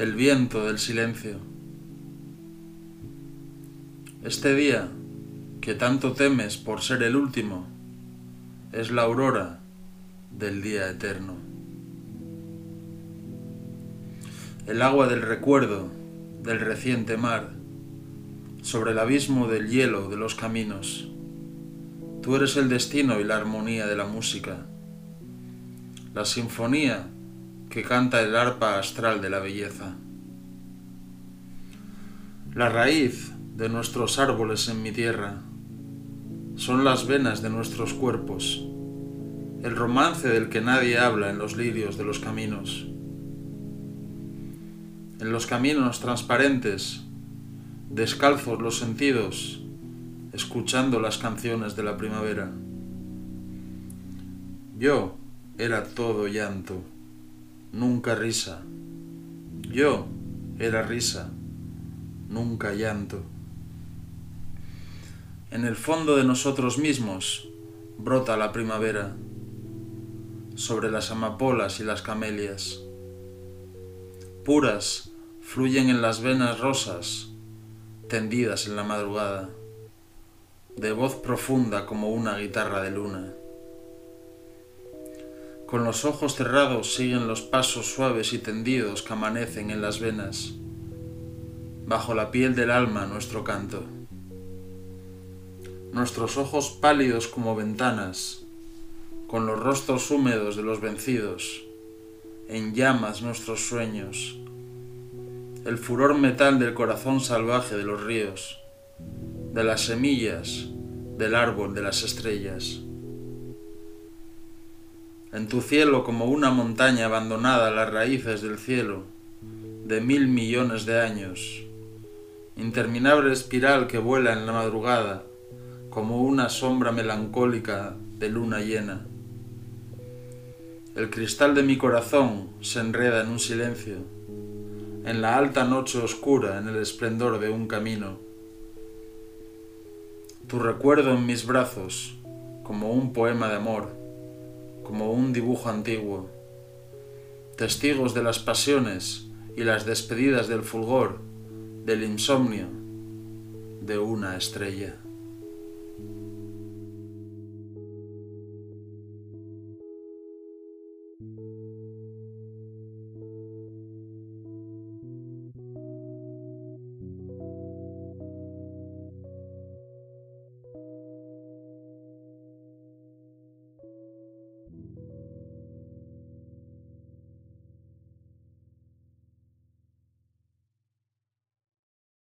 el viento del silencio. Este día, que tanto temes por ser el último, es la aurora del día eterno. El agua del recuerdo del reciente mar, sobre el abismo del hielo de los caminos. Tú eres el destino y la armonía de la música, la sinfonía que canta el arpa astral de la belleza. La raíz de nuestros árboles en mi tierra son las venas de nuestros cuerpos, el romance del que nadie habla en los lirios de los caminos. En los caminos transparentes, descalzos los sentidos, escuchando las canciones de la primavera. Yo era todo llanto nunca risa. Yo era risa, nunca llanto. En el fondo de nosotros mismos brota la primavera, sobre las amapolas y las camelias. Puras fluyen en las venas rosas, tendidas en la madrugada, de voz profunda como una guitarra de luna. Con los ojos cerrados siguen los pasos suaves y tendidos que amanecen en las venas. Bajo la piel del alma nuestro canto. Nuestros ojos pálidos como ventanas, con los rostros húmedos de los vencidos, en llamas nuestros sueños, el furor metal del corazón salvaje de los ríos, de las semillas, del árbol de las estrellas en tu cielo como una montaña abandonada a las raíces del cielo de mil millones de años, interminable espiral que vuela en la madrugada como una sombra melancólica de luna llena. El cristal de mi corazón se enreda en un silencio, en la alta noche oscura, en el esplendor de un camino. Tu recuerdo en mis brazos, como un poema de amor, como un dibujo antiguo, testigos de las pasiones y las despedidas del fulgor, del insomnio, de una estrella.